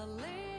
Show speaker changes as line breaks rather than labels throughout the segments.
Valera.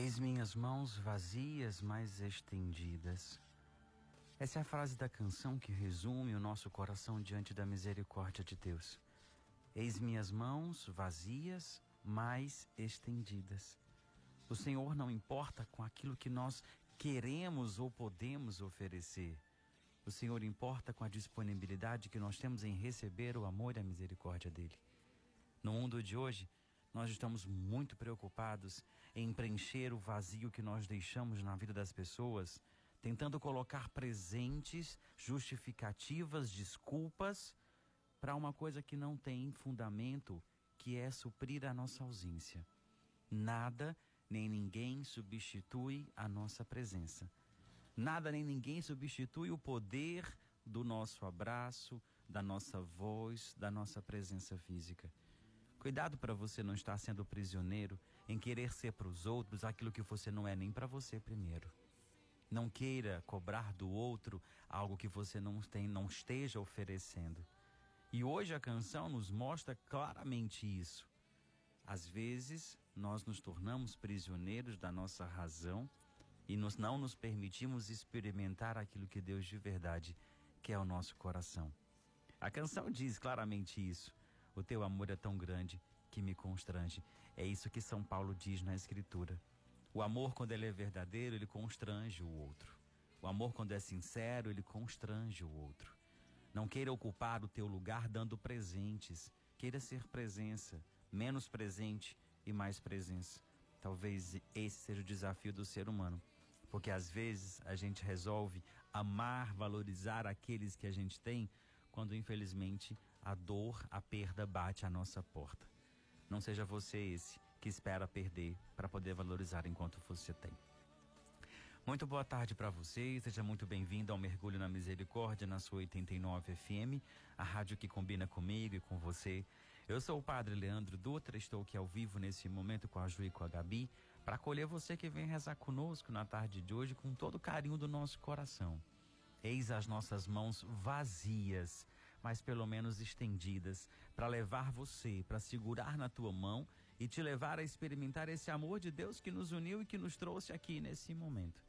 Eis minhas mãos vazias, mas estendidas. Essa é a frase da canção que resume o nosso coração diante da misericórdia de Deus. Eis minhas mãos vazias, mas estendidas. O Senhor não importa com aquilo que nós queremos ou podemos oferecer. O Senhor importa com a disponibilidade que nós temos em receber o amor e a misericórdia dele. No mundo de hoje, Nós estamos muito preocupados em preencher o vazio que nós deixamos na vida das pessoas, tentando colocar presentes, justificativas, desculpas para uma coisa que não tem fundamento, que é suprir a nossa ausência. Nada nem ninguém substitui a nossa presença. Nada nem ninguém substitui o poder do nosso abraço, da nossa voz, da nossa presença física. Cuidado para você não estar sendo prisioneiro em querer ser para os outros aquilo que você não é nem para você primeiro. Não queira cobrar do outro algo que você não tem, não esteja oferecendo. E hoje a canção nos mostra claramente isso. Às vezes, nós nos tornamos prisioneiros da nossa razão e nos, não nos permitimos experimentar aquilo que Deus de verdade quer o nosso coração. A canção diz claramente isso. O teu amor é tão grande que me constrange. É isso que São Paulo diz na Escritura. O amor, quando ele é verdadeiro, ele constrange o outro. O amor, quando é sincero, ele constrange o outro. Não queira ocupar o teu lugar dando presentes. Queira ser presença, menos presente e mais presença. Talvez esse seja o desafio do ser humano. Porque às vezes a gente resolve amar, valorizar aqueles que a gente tem, quando infelizmente a dor, a perda bate à nossa porta. Não seja você esse que espera perder para poder valorizar enquanto você tem. Muito boa tarde para você, seja muito bem-vindo ao Mergulho na Misericórdia na sua 89 FM, a rádio que combina comigo e com você. Eu sou o Padre Leandro Dutra, estou aqui ao vivo nesse momento com a Ju e com a Gabi, para acolher você que vem rezar conosco na tarde de hoje com todo o carinho do nosso coração. Eis as nossas mãos vazias, mas pelo menos estendidas, para levar você, para segurar na tua mão e te levar a experimentar esse amor de Deus que nos uniu e que nos trouxe aqui nesse momento.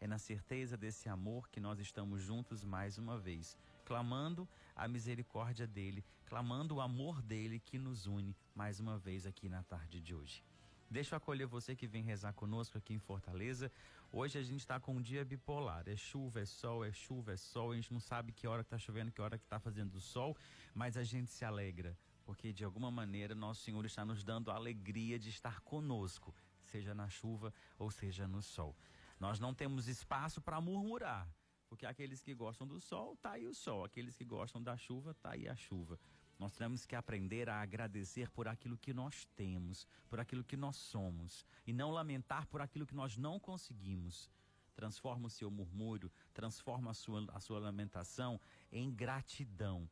É na certeza desse amor que nós estamos juntos mais uma vez, clamando a misericórdia dele, clamando o amor dele que nos une mais uma vez aqui na tarde de hoje. Deixa eu acolher você que vem rezar conosco aqui em Fortaleza. Hoje a gente está com um dia bipolar. É chuva, é sol, é chuva, é sol. A gente não sabe que hora que está chovendo, que hora que está fazendo sol, mas a gente se alegra, porque de alguma maneira nosso Senhor está nos dando a alegria de estar conosco, seja na chuva ou seja no sol. Nós não temos espaço para murmurar, porque aqueles que gostam do sol, tá aí o sol. Aqueles que gostam da chuva, tá aí a chuva. Nós temos que aprender a agradecer por aquilo que nós temos, por aquilo que nós somos, e não lamentar por aquilo que nós não conseguimos. Transforma o seu murmúrio, transforma a sua, a sua lamentação em gratidão,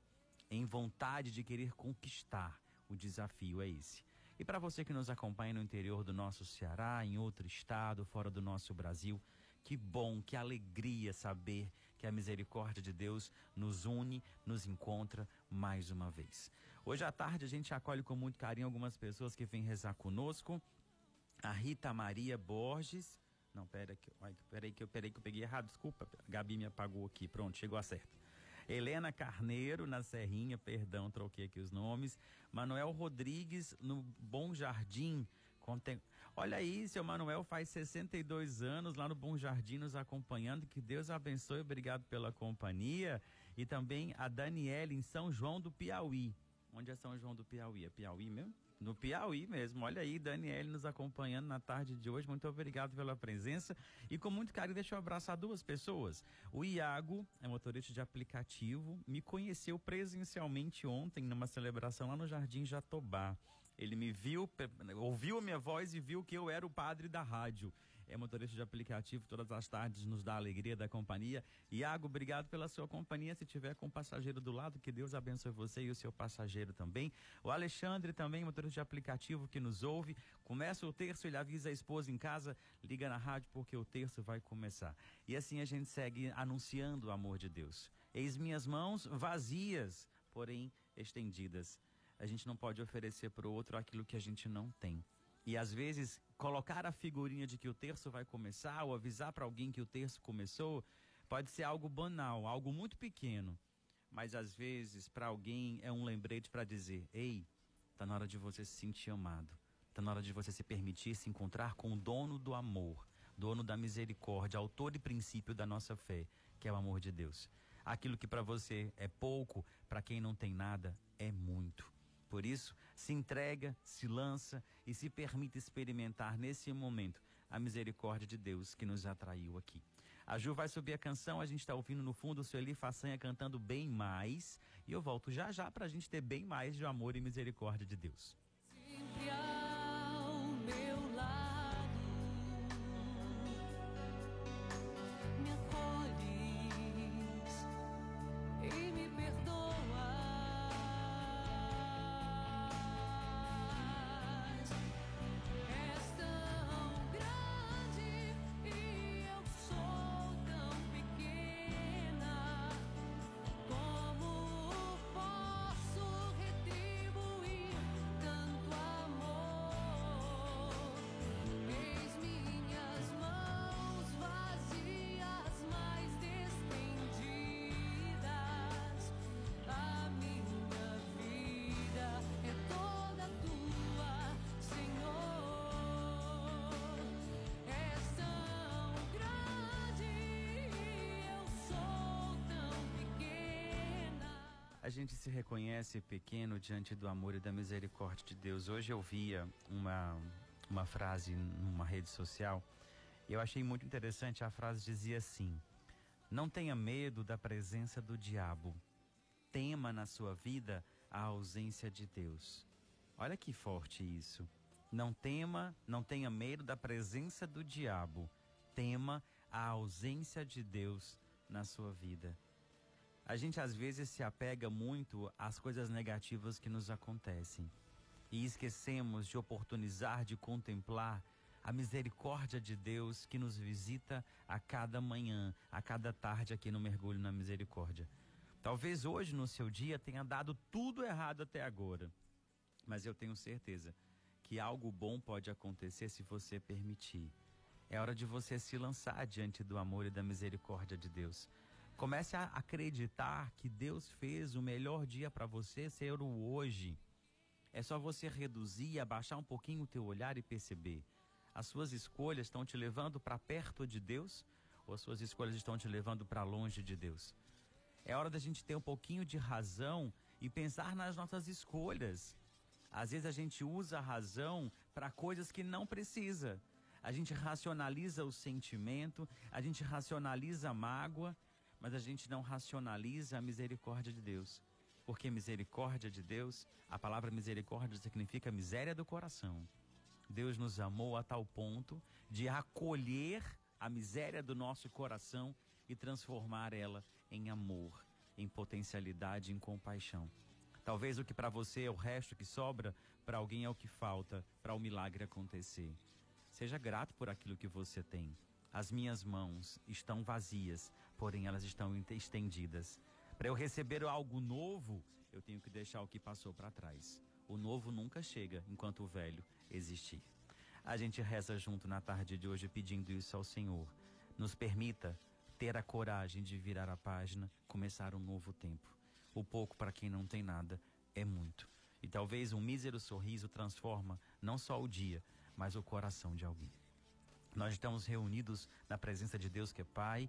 em vontade de querer conquistar. O desafio é esse. E para você que nos acompanha no interior do nosso Ceará, em outro estado, fora do nosso Brasil, que bom, que alegria saber que a misericórdia de Deus nos une, nos encontra mais uma vez. Hoje à tarde a gente acolhe com muito carinho algumas pessoas que vêm rezar conosco. A Rita Maria Borges. Não, pera que, pera aí que eu, pera aí que eu peguei errado, desculpa. A Gabi me apagou aqui, pronto, chegou a certo. Helena Carneiro, na Serrinha, perdão, troquei aqui os nomes. Manuel Rodrigues, no Bom Jardim. Contem... Olha aí, seu Manuel faz 62 anos lá no Bom Jardim nos acompanhando. Que Deus abençoe, obrigado pela companhia. E também a Daniela em São João do Piauí. Onde é São João do Piauí? É Piauí mesmo? No Piauí mesmo. Olha aí, Daniele nos acompanhando na tarde de hoje. Muito obrigado pela presença. E com muito carinho, deixa eu abraçar duas pessoas. O Iago, é motorista de aplicativo, me conheceu presencialmente ontem numa celebração lá no Jardim Jatobá. Ele me viu, ouviu a minha voz e viu que eu era o padre da rádio é motorista de aplicativo, todas as tardes nos dá alegria da companhia. Iago, obrigado pela sua companhia. Se tiver com o passageiro do lado, que Deus abençoe você e o seu passageiro também. O Alexandre também, motorista de aplicativo que nos ouve. Começa o terço, ele avisa a esposa em casa, liga na rádio porque o terço vai começar. E assim a gente segue anunciando o amor de Deus. Eis minhas mãos vazias, porém estendidas. A gente não pode oferecer para o outro aquilo que a gente não tem. E às vezes colocar a figurinha de que o terço vai começar ou avisar para alguém que o terço começou pode ser algo banal, algo muito pequeno. Mas às vezes para alguém é um lembrete para dizer: "Ei, tá na hora de você se sentir amado. Tá na hora de você se permitir se encontrar com o dono do amor, dono da misericórdia, autor e princípio da nossa fé, que é o amor de Deus. Aquilo que para você é pouco, para quem não tem nada, é muito. Por isso, se entrega, se lança e se permite experimentar nesse momento a misericórdia de Deus que nos atraiu aqui. A Ju vai subir a canção, a gente está ouvindo no fundo o seu Eli Façanha cantando bem mais. E eu volto já já para a gente ter bem mais de amor e misericórdia de Deus. A gente se reconhece pequeno diante do amor e da misericórdia de Deus. Hoje eu via uma, uma frase numa rede social e eu achei muito interessante. A frase dizia assim: Não tenha medo da presença do diabo. Tema na sua vida a ausência de Deus. Olha que forte isso. Não tema, não tenha medo da presença do diabo. Tema a ausência de Deus na sua vida. A gente às vezes se apega muito às coisas negativas que nos acontecem e esquecemos de oportunizar, de contemplar a misericórdia de Deus que nos visita a cada manhã, a cada tarde aqui no Mergulho na Misericórdia. Talvez hoje no seu dia tenha dado tudo errado até agora, mas eu tenho certeza que algo bom pode acontecer se você permitir. É hora de você se lançar diante do amor e da misericórdia de Deus. Comece a acreditar que Deus fez o melhor dia para você ser o hoje. É só você reduzir, abaixar um pouquinho o teu olhar e perceber. As suas escolhas estão te levando para perto de Deus ou as suas escolhas estão te levando para longe de Deus? É hora da gente ter um pouquinho de razão e pensar nas nossas escolhas. Às vezes a gente usa a razão para coisas que não precisa. A gente racionaliza o sentimento, a gente racionaliza a mágoa mas a gente não racionaliza a misericórdia de Deus. Porque misericórdia de Deus, a palavra misericórdia significa miséria do coração. Deus nos amou a tal ponto de acolher a miséria do nosso coração e transformar ela em amor, em potencialidade, em compaixão. Talvez o que para você é o resto que sobra, para alguém é o que falta para o milagre acontecer. Seja grato por aquilo que você tem. As minhas mãos estão vazias, porém elas estão estendidas. Para eu receber algo novo, eu tenho que deixar o que passou para trás. O novo nunca chega enquanto o velho existir. A gente reza junto na tarde de hoje pedindo isso ao Senhor. Nos permita ter a coragem de virar a página, começar um novo tempo. O pouco para quem não tem nada é muito. E talvez um mísero sorriso transforma não só o dia, mas o coração de alguém. Nós estamos reunidos na presença de Deus que é Pai,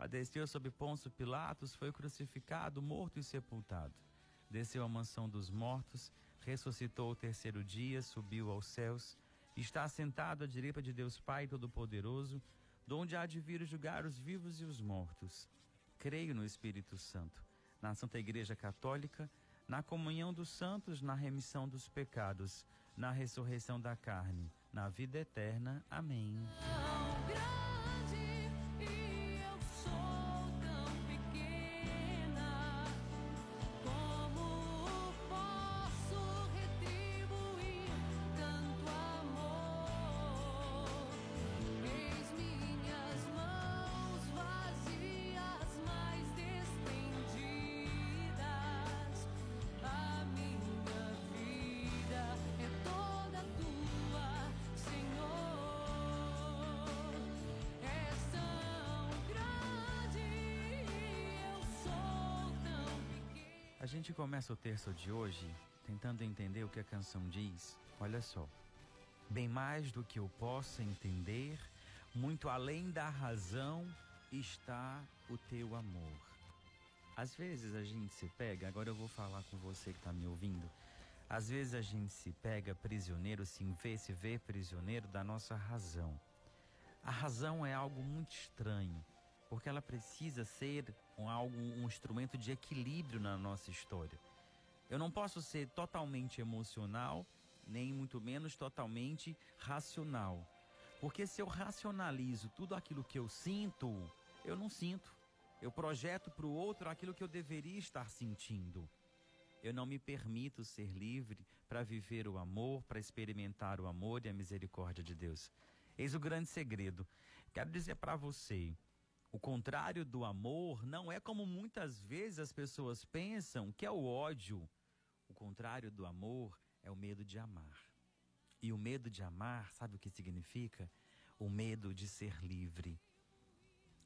Padeceu sob Pôncio Pilatos, foi crucificado, morto e sepultado. Desceu à mansão dos mortos, ressuscitou o terceiro dia, subiu aos céus, está assentado à direita de Deus Pai Todo-Poderoso, donde há de vir julgar os vivos e os mortos. Creio no Espírito Santo, na Santa Igreja Católica, na comunhão dos santos, na remissão dos pecados, na ressurreição da carne, na vida eterna. Amém. Gente começa o terço de hoje tentando entender o que a canção diz. Olha só. Bem mais do que eu possa entender, muito além da razão está o teu amor. Às vezes a gente se pega, agora eu vou falar com você que está me ouvindo. Às vezes a gente se pega prisioneiro, se vê, se vê prisioneiro da nossa razão. A razão é algo muito estranho porque ela precisa ser um, algo, um instrumento de equilíbrio na nossa história. Eu não posso ser totalmente emocional, nem muito menos totalmente racional. Porque se eu racionalizo tudo aquilo que eu sinto, eu não sinto. Eu projeto para o outro aquilo que eu deveria estar sentindo. Eu não me permito ser livre para viver o amor, para experimentar o amor e a misericórdia de Deus. Eis o grande segredo. Quero dizer para você, o contrário do amor não é como muitas vezes as pessoas pensam, que é o ódio. O contrário do amor é o medo de amar. E o medo de amar, sabe o que significa? O medo de ser livre.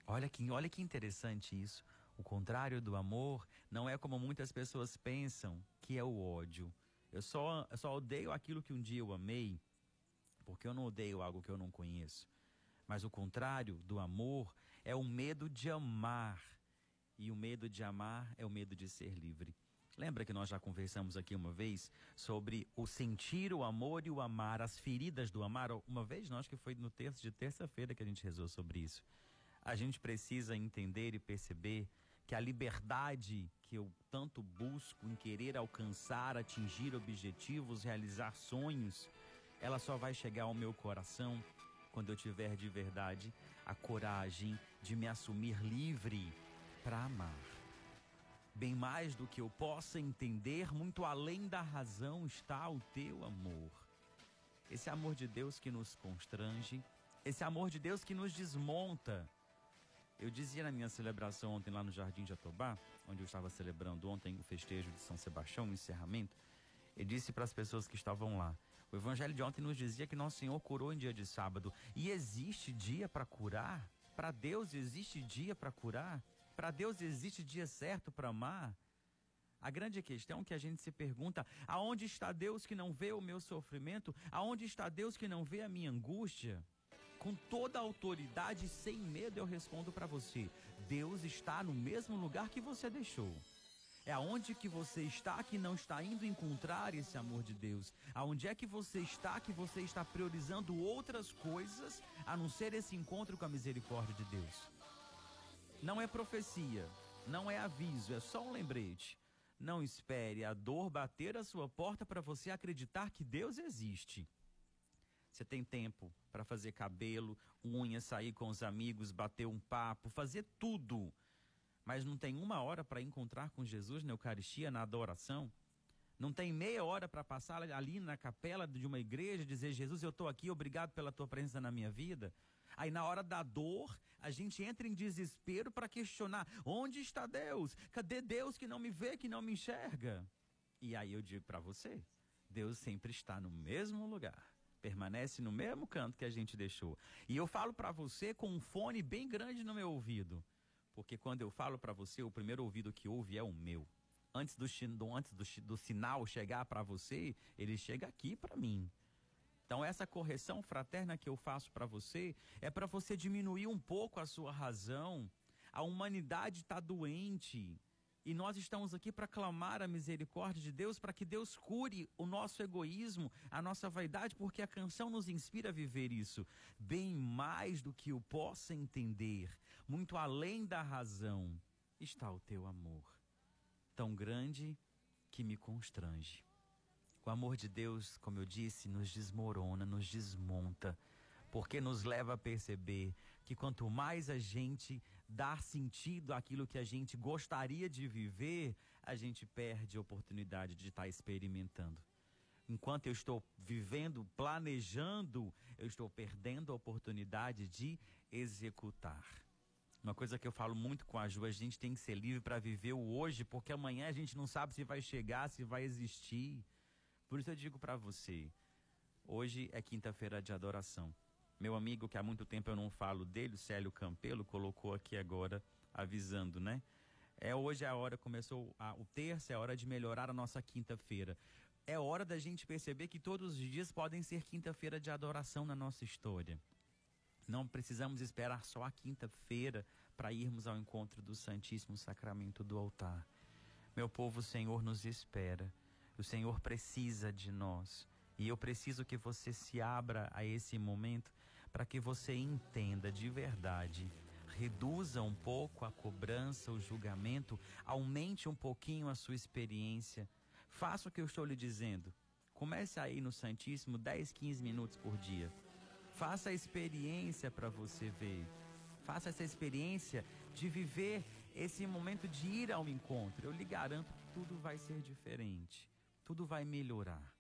Olha que, olha que interessante isso. O contrário do amor não é como muitas pessoas pensam, que é o ódio. Eu só, eu só odeio aquilo que um dia eu amei, porque eu não odeio algo que eu não conheço. Mas o contrário do amor é o medo de amar. E o medo de amar é o medo de ser livre. Lembra que nós já conversamos aqui uma vez sobre o sentir o amor e o amar, as feridas do amar? Uma vez, nós que foi no terço de terça-feira que a gente rezou sobre isso. A gente precisa entender e perceber que a liberdade que eu tanto busco em querer alcançar, atingir objetivos, realizar sonhos, ela só vai chegar ao meu coração quando eu tiver de verdade a coragem de me assumir livre para amar. Bem mais do que eu possa entender, muito além da razão está o teu amor. Esse amor de Deus que nos constrange, esse amor de Deus que nos desmonta. Eu dizia na minha celebração ontem lá no Jardim de Atobá, onde eu estava celebrando ontem o festejo de São Sebastião, o encerramento, eu disse para as pessoas que estavam lá: o Evangelho de ontem nos dizia que Nosso Senhor curou em dia de sábado. E existe dia para curar? Para Deus existe dia para curar? Para Deus existe dia certo para amar? A grande questão é que a gente se pergunta: aonde está Deus que não vê o meu sofrimento? Aonde está Deus que não vê a minha angústia? Com toda a autoridade, sem medo, eu respondo para você: Deus está no mesmo lugar que você deixou. É aonde que você está que não está indo encontrar esse amor de Deus. Aonde é que você está que você está priorizando outras coisas a não ser esse encontro com a misericórdia de Deus. Não é profecia, não é aviso, é só um lembrete. Não espere a dor bater a sua porta para você acreditar que Deus existe. Você tem tempo para fazer cabelo, unha, sair com os amigos, bater um papo, fazer tudo mas não tem uma hora para encontrar com Jesus na Eucaristia, na adoração? Não tem meia hora para passar ali na capela de uma igreja e dizer: Jesus, eu estou aqui, obrigado pela tua presença na minha vida? Aí na hora da dor, a gente entra em desespero para questionar: onde está Deus? Cadê Deus que não me vê, que não me enxerga? E aí eu digo para você: Deus sempre está no mesmo lugar. Permanece no mesmo canto que a gente deixou. E eu falo para você com um fone bem grande no meu ouvido. Porque quando eu falo para você, o primeiro ouvido que ouve é o meu. Antes do, antes do, do sinal chegar para você, ele chega aqui para mim. Então, essa correção fraterna que eu faço para você é para você diminuir um pouco a sua razão. A humanidade está doente. E nós estamos aqui para clamar a misericórdia de Deus, para que Deus cure o nosso egoísmo, a nossa vaidade, porque a canção nos inspira a viver isso. Bem mais do que eu possa entender, muito além da razão, está o teu amor, tão grande que me constrange. O amor de Deus, como eu disse, nos desmorona, nos desmonta, porque nos leva a perceber que quanto mais a gente dá sentido àquilo que a gente gostaria de viver, a gente perde a oportunidade de estar experimentando. Enquanto eu estou vivendo, planejando, eu estou perdendo a oportunidade de executar. Uma coisa que eu falo muito com a Ju, a gente tem que ser livre para viver o hoje, porque amanhã a gente não sabe se vai chegar, se vai existir. Por isso eu digo para você, hoje é quinta-feira de adoração. Meu amigo, que há muito tempo eu não falo dele, Célio Campelo, colocou aqui agora avisando, né? É hoje é a hora, começou a, o terço, é hora de melhorar a nossa quinta-feira. É hora da gente perceber que todos os dias podem ser quinta-feira de adoração na nossa história. Não precisamos esperar só a quinta-feira para irmos ao encontro do Santíssimo Sacramento do altar. Meu povo, o Senhor nos espera. O Senhor precisa de nós. E eu preciso que você se abra a esse momento para que você entenda de verdade. Reduza um pouco a cobrança, o julgamento, aumente um pouquinho a sua experiência. Faça o que eu estou lhe dizendo. Comece aí no Santíssimo 10, 15 minutos por dia. Faça a experiência para você ver. Faça essa experiência de viver esse momento de ir ao encontro. Eu lhe garanto que tudo vai ser diferente. Tudo vai melhorar.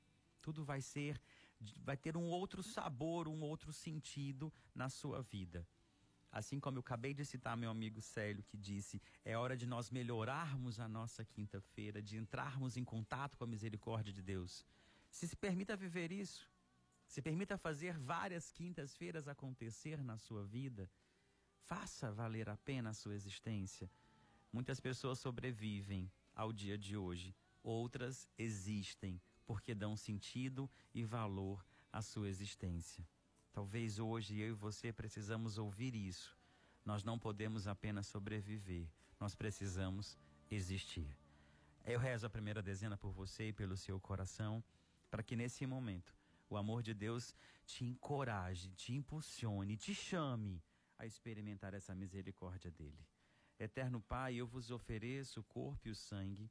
Tudo vai ser vai ter um outro sabor, um outro sentido na sua vida. Assim como eu acabei de citar meu amigo Célio, que disse: é hora de nós melhorarmos a nossa quinta-feira, de entrarmos em contato com a misericórdia de Deus. Se se permita viver isso, se permita fazer várias quintas-feiras acontecer na sua vida, faça valer a pena a sua existência. Muitas pessoas sobrevivem ao dia de hoje, outras existem porque dão sentido e valor à sua existência. Talvez hoje eu e você precisamos ouvir isso. Nós não podemos apenas sobreviver, nós precisamos existir. Eu rezo a primeira dezena por você e pelo seu coração, para que nesse momento o amor de Deus te encoraje, te impulsione, te chame a experimentar essa misericórdia dele. Eterno Pai, eu vos ofereço o corpo e o sangue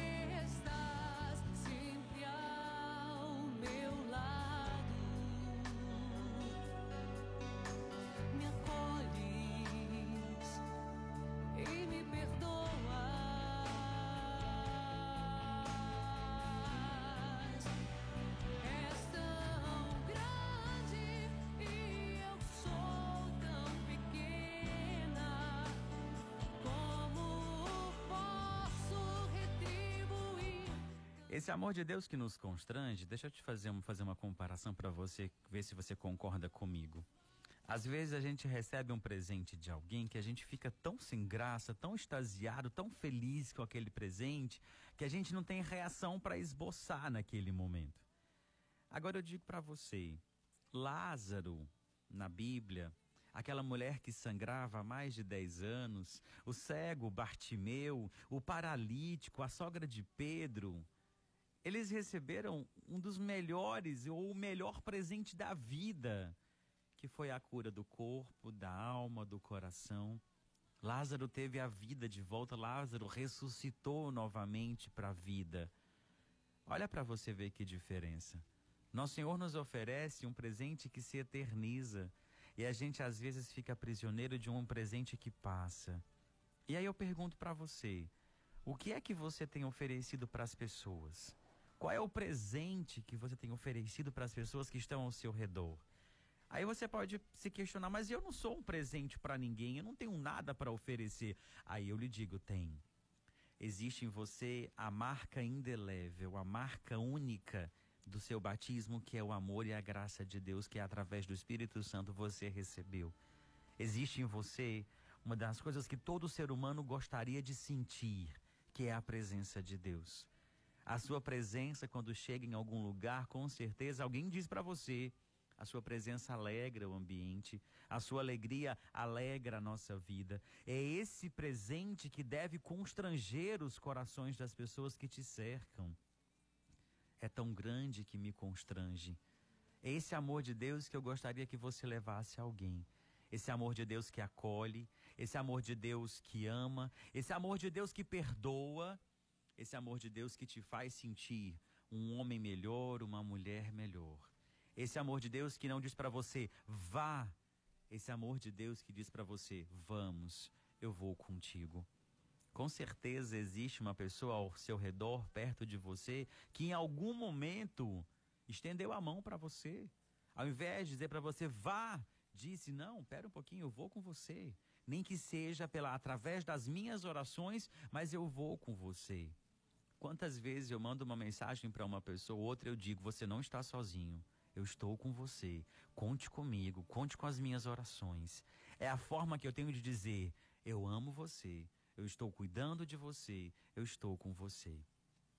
Esse amor de Deus que nos constrange, deixa eu te fazer, fazer uma comparação para você, ver se você concorda comigo. Às vezes a gente recebe um presente de alguém que a gente fica tão sem graça, tão extasiado, tão feliz com aquele presente, que a gente não tem reação para esboçar naquele momento. Agora eu digo para você, Lázaro, na Bíblia, aquela mulher que sangrava há mais de 10 anos, o cego Bartimeu, o paralítico, a sogra de Pedro, eles receberam um dos melhores ou o melhor presente da vida, que foi a cura do corpo, da alma, do coração. Lázaro teve a vida de volta, Lázaro ressuscitou novamente para a vida. Olha para você ver que diferença. Nosso Senhor nos oferece um presente que se eterniza e a gente às vezes fica prisioneiro de um presente que passa. E aí eu pergunto para você, o que é que você tem oferecido para as pessoas? Qual é o presente que você tem oferecido para as pessoas que estão ao seu redor? Aí você pode se questionar, mas eu não sou um presente para ninguém, eu não tenho nada para oferecer. Aí eu lhe digo, tem. Existe em você a marca indelével, a marca única do seu batismo, que é o amor e a graça de Deus que através do Espírito Santo você recebeu. Existe em você uma das coisas que todo ser humano gostaria de sentir, que é a presença de Deus. A sua presença quando chega em algum lugar, com certeza alguém diz para você, a sua presença alegra o ambiente, a sua alegria alegra a nossa vida. É esse presente que deve constranger os corações das pessoas que te cercam. É tão grande que me constrange. É esse amor de Deus que eu gostaria que você levasse a alguém. Esse amor de Deus que acolhe, esse amor de Deus que ama, esse amor de Deus que perdoa, esse amor de Deus que te faz sentir um homem melhor, uma mulher melhor. Esse amor de Deus que não diz para você, vá. Esse amor de Deus que diz para você, vamos, eu vou contigo. Com certeza existe uma pessoa ao seu redor, perto de você, que em algum momento estendeu a mão para você. Ao invés de dizer para você, vá, disse, não, pera um pouquinho, eu vou com você. Nem que seja pela através das minhas orações, mas eu vou com você. Quantas vezes eu mando uma mensagem para uma pessoa, outra eu digo, você não está sozinho. Eu estou com você. Conte comigo, conte com as minhas orações. É a forma que eu tenho de dizer: eu amo você, eu estou cuidando de você, eu estou com você.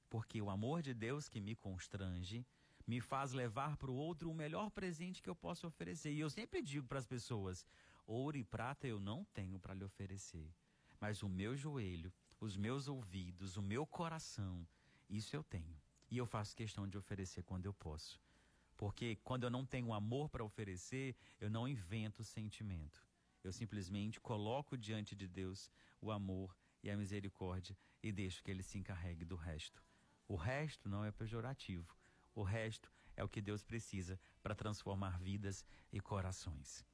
Porque o amor de Deus que me constrange me faz levar para o outro o melhor presente que eu posso oferecer. E eu sempre digo para as pessoas: ouro e prata eu não tenho para lhe oferecer, mas o meu joelho, os meus ouvidos, o meu coração, isso eu tenho. E eu faço questão de oferecer quando eu posso. Porque quando eu não tenho amor para oferecer, eu não invento sentimento. Eu simplesmente coloco diante de Deus o amor e a misericórdia e deixo que ele se encarregue do resto. O resto não é pejorativo. O resto é o que Deus precisa para transformar vidas e corações.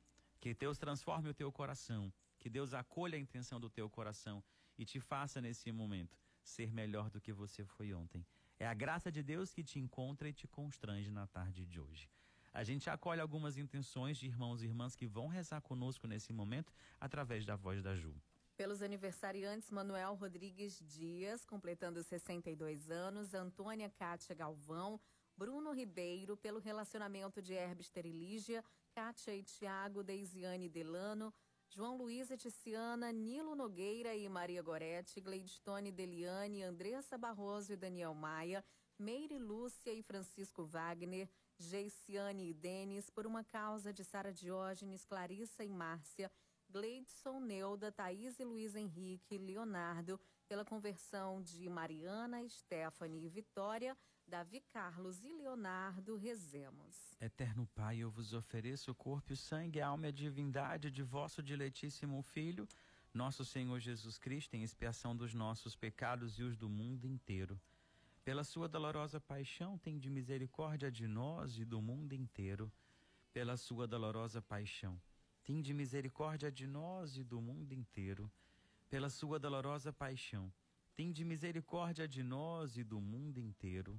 Que Deus transforme o teu coração, que Deus acolha a intenção do teu coração e te faça nesse momento ser melhor do que você foi ontem. É a graça de Deus que te encontra e te constrange na tarde de hoje. A gente acolhe algumas intenções de irmãos e irmãs que vão rezar conosco nesse momento através da voz da Ju.
Pelos aniversariantes, Manuel Rodrigues Dias, completando 62 anos, Antônia Cátia Galvão, Bruno Ribeiro, pelo relacionamento de Herbes Terilígia, Cátia e Tiago, Deisiane Delano, João Luiz Eticiana, Nilo Nogueira e Maria Gorete, Gleidstone Deliane, Andressa Barroso e Daniel Maia, Meire Lúcia e Francisco Wagner, Geiciane e Denis, por uma causa de Sara Diógenes, Clarissa e Márcia, Gleidson, Neuda, Thaís e Luiz Henrique, Leonardo, pela conversão de Mariana, Stephanie e Vitória, Davi Carlos e Leonardo, rezemos.
Eterno Pai, eu vos ofereço o corpo, o sangue, a alma e a divindade de vosso diletíssimo Filho, nosso Senhor Jesus Cristo, em expiação dos nossos pecados e os do mundo inteiro. Pela sua dolorosa paixão, tem de misericórdia de nós e do mundo inteiro. Pela sua dolorosa paixão, tem de misericórdia de nós e do mundo inteiro. Pela sua dolorosa paixão, tem de misericórdia de nós e do mundo inteiro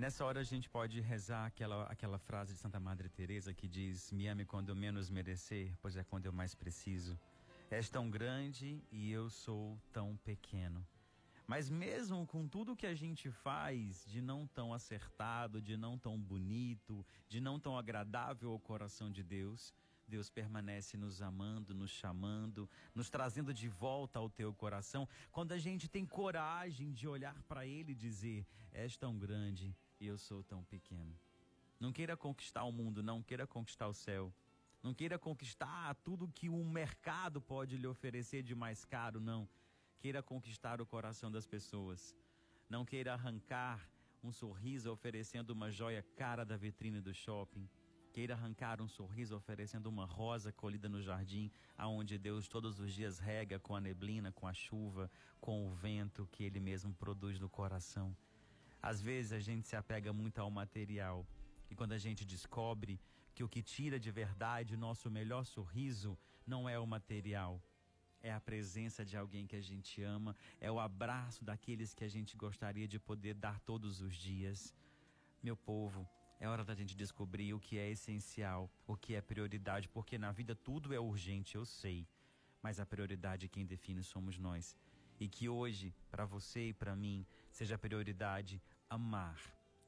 Nessa hora a gente pode rezar aquela, aquela frase de Santa Madre Teresa que diz: "Me ame quando menos merecer, pois é quando eu mais preciso. És tão grande e eu sou tão pequeno." Mas mesmo com tudo que a gente faz de não tão acertado, de não tão bonito, de não tão agradável ao coração de Deus, Deus permanece nos amando, nos chamando, nos trazendo de volta ao teu coração. Quando a gente tem coragem de olhar para Ele e dizer: És tão grande e eu sou tão pequeno. Não queira conquistar o mundo, não queira conquistar o céu. Não queira conquistar tudo que o mercado pode lhe oferecer de mais caro, não queira conquistar o coração das pessoas. Não queira arrancar um sorriso oferecendo uma joia cara da vitrine do shopping. Queira arrancar um sorriso oferecendo uma rosa colhida no jardim, aonde Deus todos os dias rega com a neblina, com a chuva, com o vento que Ele mesmo produz no coração. Às vezes a gente se apega muito ao material e quando a gente descobre que o que tira de verdade o nosso melhor sorriso não é o material, é a presença de alguém que a gente ama, é o abraço daqueles que a gente gostaria de poder dar todos os dias. Meu povo, é hora da gente descobrir o que é essencial, o que é prioridade, porque na vida tudo é urgente, eu sei, mas a prioridade quem define somos nós. E que hoje, para você e para mim, seja prioridade amar,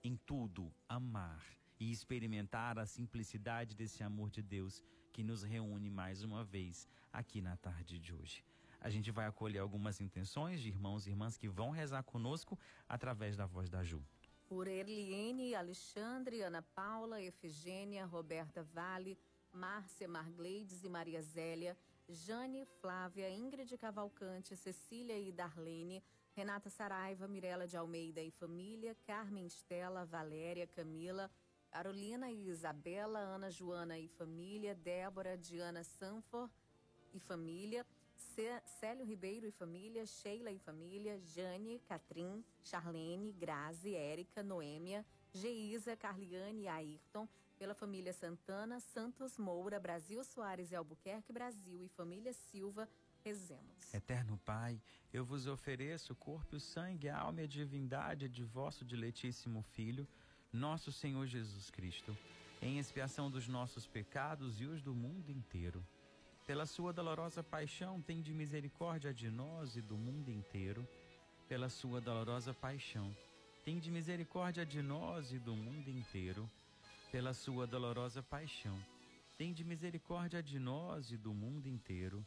em tudo amar e experimentar a simplicidade desse amor de Deus que nos reúne mais uma vez aqui na tarde de hoje. A gente vai acolher algumas intenções de irmãos e irmãs que vão rezar conosco através da voz da Ju.
Por Alexandre, Ana Paula, Efigênia, Roberta Vale, Márcia Margleides e Maria Zélia, Jane, Flávia, Ingrid Cavalcante, Cecília e Darlene, Renata Saraiva, Mirela de Almeida e família, Carmen Estela, Valéria, Camila, Carolina e Isabela, Ana Joana e família, Débora, Diana Sanfor e família, Célio Ribeiro e família, Sheila e família, Jane, Catrim, Charlene, Grazi, Érica, Noêmia, Geisa, Carliane e Ayrton, pela família Santana, Santos Moura, Brasil Soares e Albuquerque, Brasil e família Silva, rezemos.
Eterno Pai, eu vos ofereço o corpo, o sangue, a alma e a divindade de vosso diletíssimo Filho, nosso Senhor Jesus Cristo, em expiação dos nossos pecados e os do mundo inteiro. Pela sua dolorosa paixão, tem de misericórdia de nós e do mundo inteiro. Pela sua dolorosa paixão, tem de misericórdia de nós e do mundo inteiro. Pela sua dolorosa paixão, tem de misericórdia de nós e do mundo inteiro.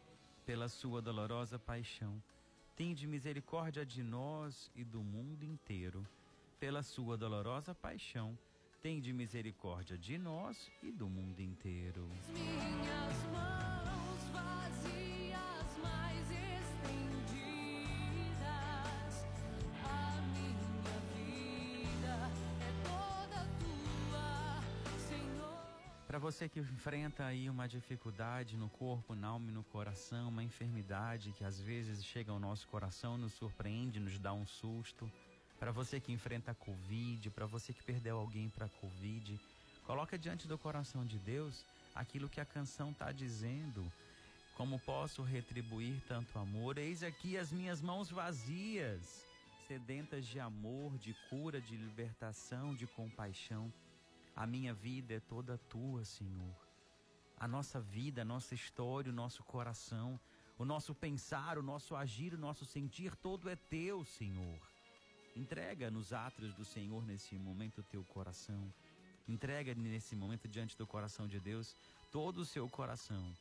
Pela sua dolorosa paixão, tem de misericórdia de nós e do mundo inteiro pela sua dolorosa paixão, tem de misericórdia de nós e do mundo inteiro.
Minhas mãos vazias
você que enfrenta aí uma dificuldade no corpo, na alma e no coração, uma enfermidade que às vezes chega ao nosso coração, nos surpreende, nos dá um susto para você que enfrenta a Covid, para você que perdeu alguém para a Covid, coloca diante do coração de Deus aquilo que a canção está dizendo. Como posso retribuir tanto amor? Eis aqui as minhas mãos vazias, sedentas de amor, de cura, de libertação, de compaixão. A minha vida é toda tua, Senhor. A nossa vida, a nossa história, o nosso coração, o nosso pensar, o nosso agir, o nosso sentir, todo é teu, Senhor. Entrega nos átrios do Senhor nesse momento o teu coração. Entrega nesse momento diante do coração de Deus todo o seu coração,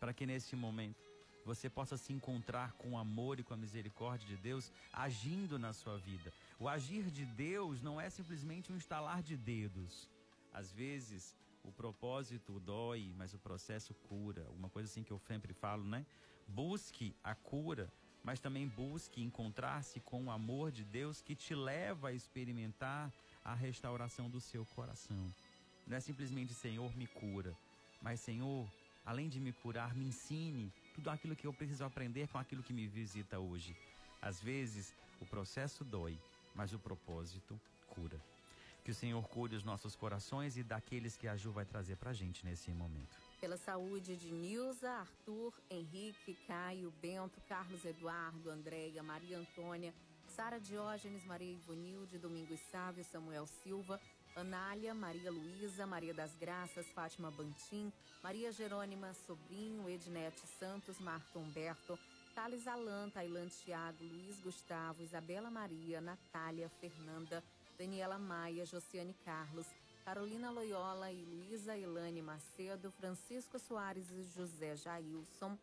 para que nesse momento você possa se encontrar com o amor e com a misericórdia de Deus agindo na sua vida. O agir de Deus não é simplesmente um estalar de dedos. Às vezes, o propósito dói, mas o processo cura. Uma coisa assim que eu sempre falo, né? Busque a cura mas também busque encontrar-se com o amor de Deus que te leva a experimentar a restauração do seu coração. Não é simplesmente Senhor me cura, mas Senhor, além de me curar, me ensine tudo aquilo que eu preciso aprender com aquilo que me visita hoje. Às vezes, o processo dói, mas o propósito cura. Que o Senhor cure os nossos corações e daqueles que a Ju vai trazer pra gente nesse momento.
Pela saúde de Nilza, Arthur, Henrique, Caio, Bento, Carlos Eduardo, Andréia, Maria Antônia, Sara Diógenes, Maria Ivonilde, Domingos Sávio, Samuel Silva, Anália, Maria Luísa, Maria das Graças, Fátima Bantim, Maria Jerônima Sobrinho, Ednete Santos, Marta Humberto, Thales Alan, Tailã Tiago, Luiz Gustavo, Isabela Maria, Natália, Fernanda, Daniela Maia, Josiane Carlos, Carolina Loyola e Luísa Elane Macedo, Francisco Soares e José Jailson,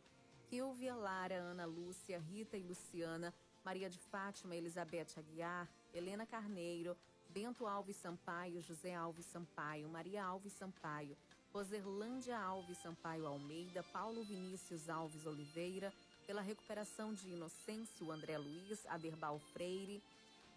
Kilvia Lara, Ana Lúcia, Rita e Luciana, Maria de Fátima, Elizabeth Aguiar, Helena Carneiro, Bento Alves Sampaio, José Alves Sampaio, Maria Alves Sampaio, Roserlândia Alves Sampaio Almeida, Paulo Vinícius Alves Oliveira, pela recuperação de Inocêncio André Luiz, Aderbal Freire,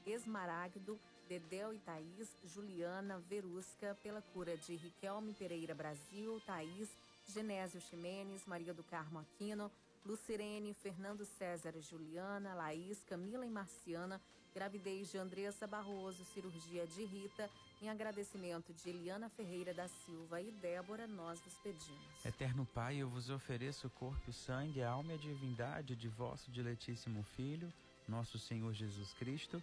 Esmaragdo, Dedéu e Thaís, Juliana Verusca, pela cura de Riquelme Pereira Brasil, Thaís, Genésio Ximenes, Maria do Carmo Aquino, Lucirene, Fernando César e Juliana, Laís, Camila e Marciana, gravidez de Andressa Barroso, cirurgia de Rita, em agradecimento de Eliana Ferreira da Silva e Débora, nós vos pedimos.
Eterno Pai, eu vos ofereço o corpo o sangue, a alma e a divindade de vosso diletíssimo Filho, nosso Senhor Jesus Cristo,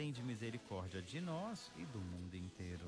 tem de misericórdia de nós e do mundo inteiro.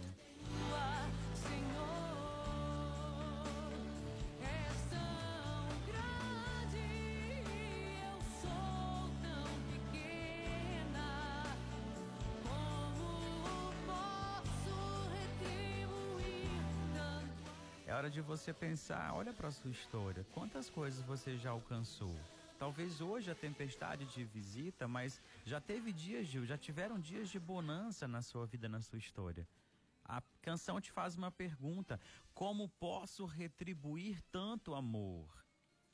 É hora de você pensar, olha para sua história, quantas coisas você já alcançou? Talvez hoje a tempestade te visita, mas já teve dias, Gil, já tiveram dias de bonança na sua vida, na sua história. A canção te faz uma pergunta: como posso retribuir tanto amor?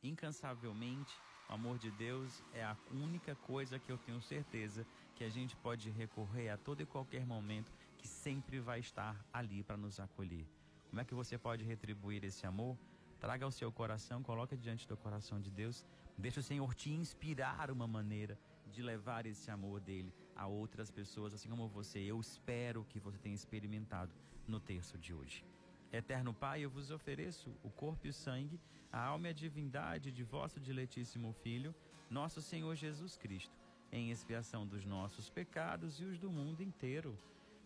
Incansavelmente, o amor de Deus é a única coisa que eu tenho certeza que a gente pode recorrer a todo e qualquer momento, que sempre vai estar ali para nos acolher. Como é que você pode retribuir esse amor? Traga ao seu coração, coloque diante do coração de Deus, deixa o Senhor te inspirar uma maneira de levar esse amor dele a outras pessoas, assim como você. Eu espero que você tenha experimentado no terço de hoje. Eterno Pai, eu vos ofereço o corpo e o sangue, a alma e a divindade de vosso diletíssimo Filho, nosso Senhor Jesus Cristo, em expiação dos nossos pecados e os do mundo inteiro.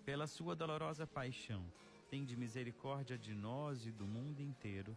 Pela sua dolorosa paixão, tem de misericórdia de nós e do mundo inteiro.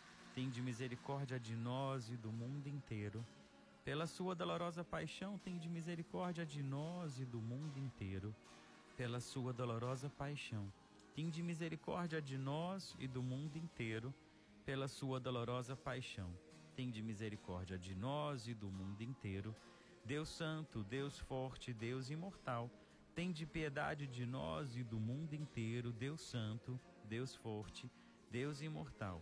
tem de misericórdia de nós e do mundo inteiro. Pela sua dolorosa paixão, tem de misericórdia de nós e do mundo inteiro. Pela sua dolorosa paixão, tem de misericórdia de nós e do mundo inteiro. Pela sua dolorosa paixão, tem de misericórdia de nós e do mundo inteiro. Deus Santo, Deus Forte, Deus Imortal, tem de piedade de nós e do mundo inteiro. Deus Santo, Deus Forte, Deus Imortal,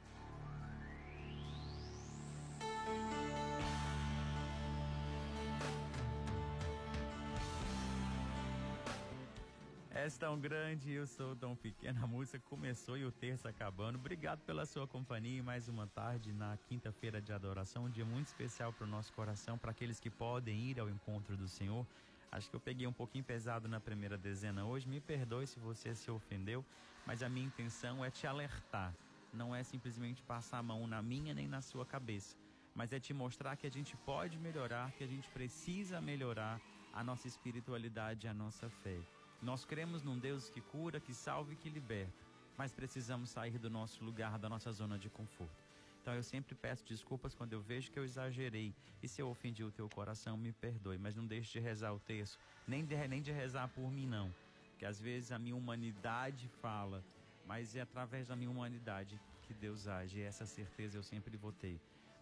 És tão grande e eu sou tão pequeno. A música começou e o terço acabando. Obrigado pela sua companhia e mais uma tarde na quinta-feira de adoração. Um dia muito especial para o nosso coração, para aqueles que podem ir ao encontro do Senhor. Acho que eu peguei um pouquinho pesado na primeira dezena hoje. Me perdoe se você se ofendeu, mas a minha intenção é te alertar. Não é simplesmente passar a mão na minha nem na sua cabeça, mas é te mostrar que a gente pode melhorar, que a gente precisa melhorar a nossa espiritualidade, a nossa fé. Nós cremos num Deus que cura, que salva e que liberta, mas precisamos sair do nosso lugar, da nossa zona de conforto. Então eu sempre peço desculpas quando eu vejo que eu exagerei. E se eu ofendi o teu coração, me perdoe. Mas não deixe de rezar o texto, nem de, nem de rezar por mim, não. Porque às vezes a minha humanidade fala, mas é através da minha humanidade que Deus age. E essa certeza eu sempre vou ter.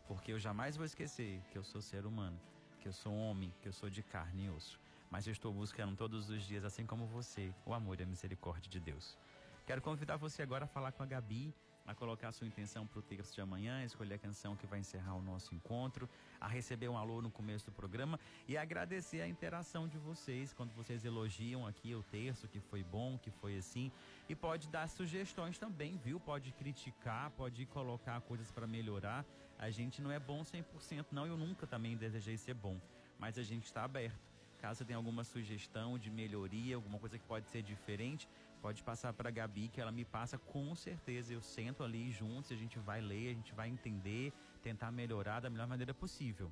Porque eu jamais vou esquecer que eu sou ser humano, que eu sou homem, que eu sou de carne e osso. Mas eu estou buscando todos os dias, assim como você, o amor e a misericórdia de Deus. Quero convidar você agora a falar com a Gabi, a colocar a sua intenção para o texto de amanhã, escolher a canção que vai encerrar o nosso encontro, a receber um alô no começo do programa e agradecer a interação de vocês quando vocês elogiam aqui o texto, que foi bom, que foi assim. E pode dar sugestões também, viu? Pode criticar, pode colocar coisas para melhorar. A gente não é bom 100%, não. Eu nunca também desejei ser bom, mas a gente está aberto. Caso tenha alguma sugestão de melhoria, alguma coisa que pode ser diferente, pode passar para a Gabi, que ela me passa com certeza. Eu sento ali juntos, a gente vai ler, a gente vai entender, tentar melhorar da melhor maneira possível.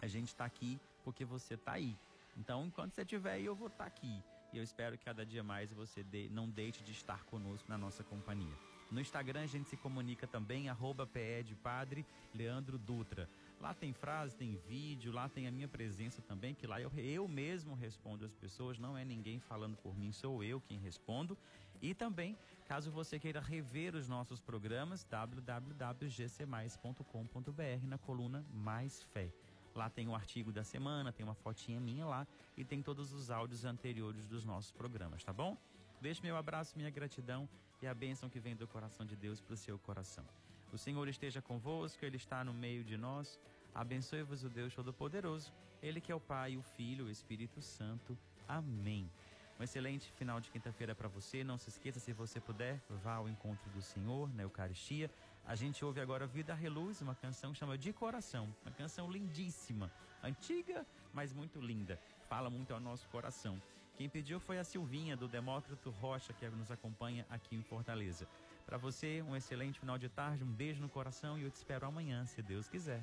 A gente está aqui porque você está aí. Então, enquanto você estiver aí, eu vou estar aqui. E eu espero que cada dia mais você de- não deixe de estar conosco na nossa companhia. No Instagram a gente se comunica também, arroba PE de Padre Leandro Dutra. Lá tem frase, tem vídeo, lá tem a minha presença também, que lá eu, eu mesmo respondo as pessoas, não é ninguém falando por mim, sou eu quem respondo. E também, caso você queira rever os nossos programas, www.gcmais.com.br na coluna Mais Fé. Lá tem o artigo da semana, tem uma fotinha minha lá e tem todos os áudios anteriores dos nossos programas, tá bom? Deixe meu abraço, minha gratidão e a bênção que vem do coração de Deus para o seu coração. O Senhor esteja convosco, Ele está no meio de nós. Abençoe-vos o Deus Todo-Poderoso, Ele que é o Pai, o Filho o Espírito Santo. Amém. Um excelente final de quinta-feira para você. Não se esqueça, se você puder, vá ao encontro do Senhor na Eucaristia. A gente ouve agora Vida Reluz, uma canção que chama De Coração. Uma canção lindíssima, antiga, mas muito linda. Fala muito ao nosso coração. Quem pediu foi a Silvinha, do Demócrito Rocha, que nos acompanha aqui em Fortaleza. Para você, um excelente final de tarde, um beijo no coração e eu te espero amanhã, se Deus quiser.